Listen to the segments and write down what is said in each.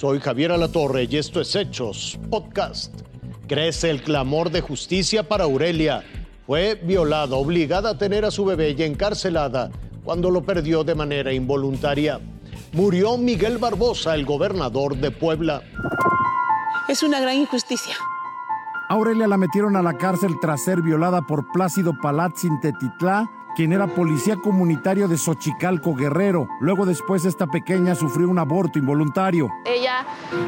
Soy Javier Alatorre y esto es Hechos Podcast. Crece el clamor de justicia para Aurelia. Fue violada, obligada a tener a su bebé y encarcelada cuando lo perdió de manera involuntaria. Murió Miguel Barbosa, el gobernador de Puebla. Es una gran injusticia. Aurelia la metieron a la cárcel tras ser violada por Plácido Palatzin Tetitlá quien era policía comunitario de Xochicalco Guerrero. Luego después esta pequeña sufrió un aborto involuntario. Ella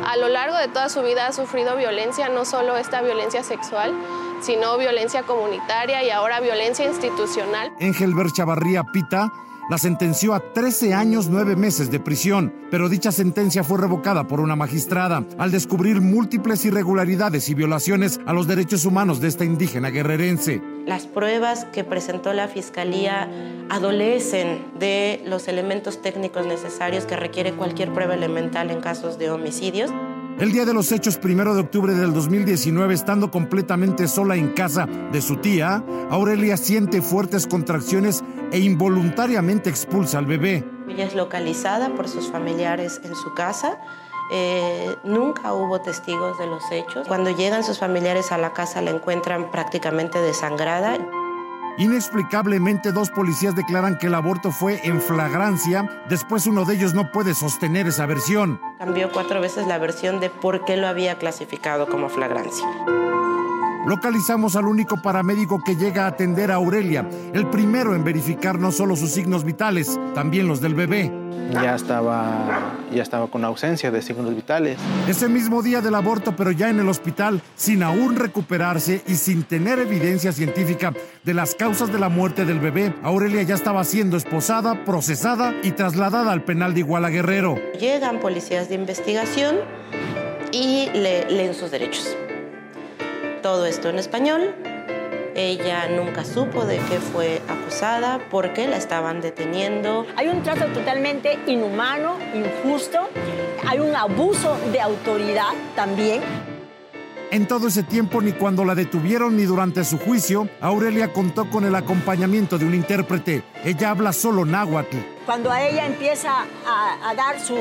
a lo largo de toda su vida ha sufrido violencia, no solo esta violencia sexual, sino violencia comunitaria y ahora violencia institucional. Engelbert Chavarría Pita la sentenció a 13 años 9 meses de prisión, pero dicha sentencia fue revocada por una magistrada al descubrir múltiples irregularidades y violaciones a los derechos humanos de esta indígena guerrerense. Las pruebas que presentó la Fiscalía adolecen de los elementos técnicos necesarios que requiere cualquier prueba elemental en casos de homicidios. El día de los hechos, primero de octubre del 2019, estando completamente sola en casa de su tía, Aurelia siente fuertes contracciones e involuntariamente expulsa al bebé. Ella es localizada por sus familiares en su casa. Eh, nunca hubo testigos de los hechos. Cuando llegan sus familiares a la casa la encuentran prácticamente desangrada. Inexplicablemente, dos policías declaran que el aborto fue en flagrancia. Después, uno de ellos no puede sostener esa versión. Cambió cuatro veces la versión de por qué lo había clasificado como flagrancia. Localizamos al único paramédico que llega a atender a Aurelia, el primero en verificar no solo sus signos vitales, también los del bebé. Ya estaba, ya estaba con ausencia de signos vitales. Ese mismo día del aborto, pero ya en el hospital, sin aún recuperarse y sin tener evidencia científica de las causas de la muerte del bebé, Aurelia ya estaba siendo esposada, procesada y trasladada al penal de Iguala Guerrero. Llegan policías de investigación y le leen sus derechos todo esto en español. Ella nunca supo de qué fue acusada, por qué la estaban deteniendo. Hay un trato totalmente inhumano, injusto, hay un abuso de autoridad también. En todo ese tiempo, ni cuando la detuvieron ni durante su juicio, Aurelia contó con el acompañamiento de un intérprete. Ella habla solo náhuatl. Cuando a ella empieza a, a dar su,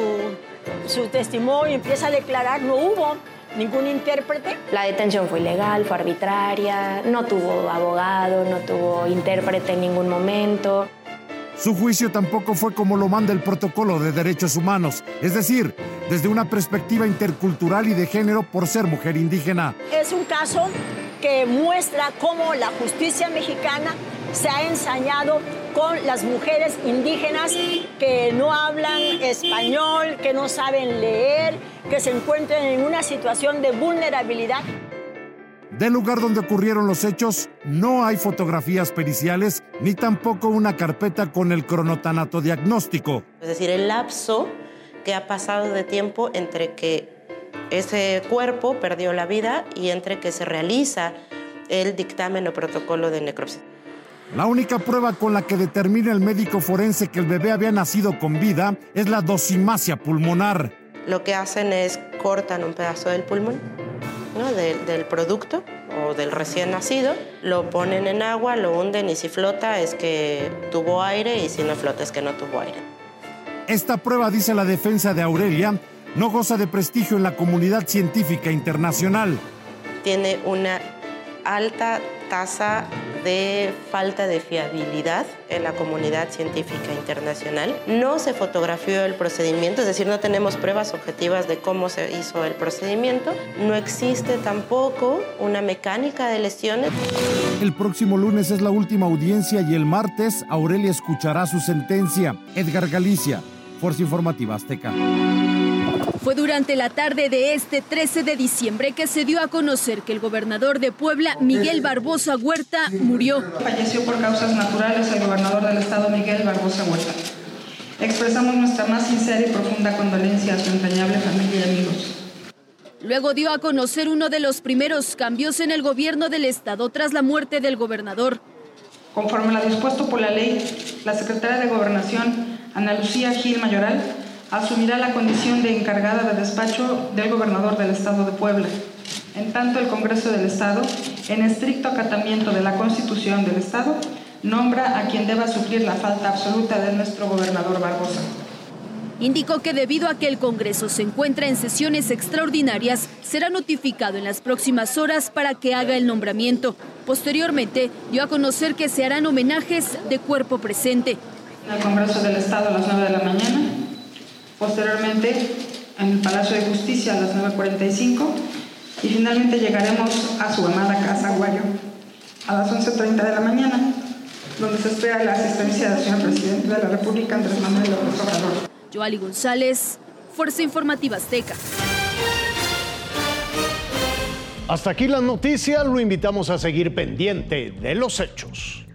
su testimonio, empieza a declarar, no hubo ningún intérprete. La detención fue ilegal, fue arbitraria, no tuvo abogado, no tuvo intérprete en ningún momento. Su juicio tampoco fue como lo manda el protocolo de derechos humanos, es decir, desde una perspectiva intercultural y de género por ser mujer indígena. Es un caso que muestra cómo la justicia mexicana se ha ensañado con las mujeres indígenas que no hablan español, que no saben leer, que se encuentran en una situación de vulnerabilidad. Del lugar donde ocurrieron los hechos no hay fotografías periciales ni tampoco una carpeta con el cronotanato diagnóstico. Es decir, el lapso que ha pasado de tiempo entre que ese cuerpo perdió la vida y entre que se realiza el dictamen o protocolo de necropsia. La única prueba con la que determina el médico forense que el bebé había nacido con vida es la dosimacia pulmonar. Lo que hacen es cortan un pedazo del pulmón, del producto o del recién nacido, lo ponen en agua, lo hunden y si flota es que tuvo aire y si no flota es que no tuvo aire. Esta prueba, dice la defensa de Aurelia, no goza de prestigio en la comunidad científica internacional. Tiene una alta tasa de falta de fiabilidad en la comunidad científica internacional. No se fotografió el procedimiento, es decir, no tenemos pruebas objetivas de cómo se hizo el procedimiento. No existe tampoco una mecánica de lesiones. El próximo lunes es la última audiencia y el martes Aurelia escuchará su sentencia. Edgar Galicia, Fuerza Informativa Azteca. Fue durante la tarde de este 13 de diciembre que se dio a conocer que el gobernador de Puebla, Miguel Barbosa Huerta, murió. Falleció por causas naturales el gobernador del estado, Miguel Barbosa Huerta. Expresamos nuestra más sincera y profunda condolencia a su entrañable familia y amigos. Luego dio a conocer uno de los primeros cambios en el gobierno del estado tras la muerte del gobernador. Conforme a lo dispuesto por la ley, la secretaria de Gobernación, Ana Lucía Gil Mayoral, asumirá la condición de encargada de despacho del gobernador del Estado de Puebla. En tanto, el Congreso del Estado, en estricto acatamiento de la Constitución del Estado, nombra a quien deba suplir la falta absoluta de nuestro gobernador Barbosa. indicó que debido a que el Congreso se encuentra en sesiones extraordinarias, será notificado en las próximas horas para que haga el nombramiento. Posteriormente, dio a conocer que se harán homenajes de cuerpo presente. En el Congreso del Estado a las 9 de la mañana. Posteriormente, en el Palacio de Justicia a las 9.45. Y finalmente llegaremos a su amada casa Guayo a las 11.30 de la mañana, donde se espera la asistencia del señor presidente de la República, Andrés Manuel López Obrador. Joali González, Fuerza Informativa Azteca. Hasta aquí las noticias, lo invitamos a seguir pendiente de los hechos.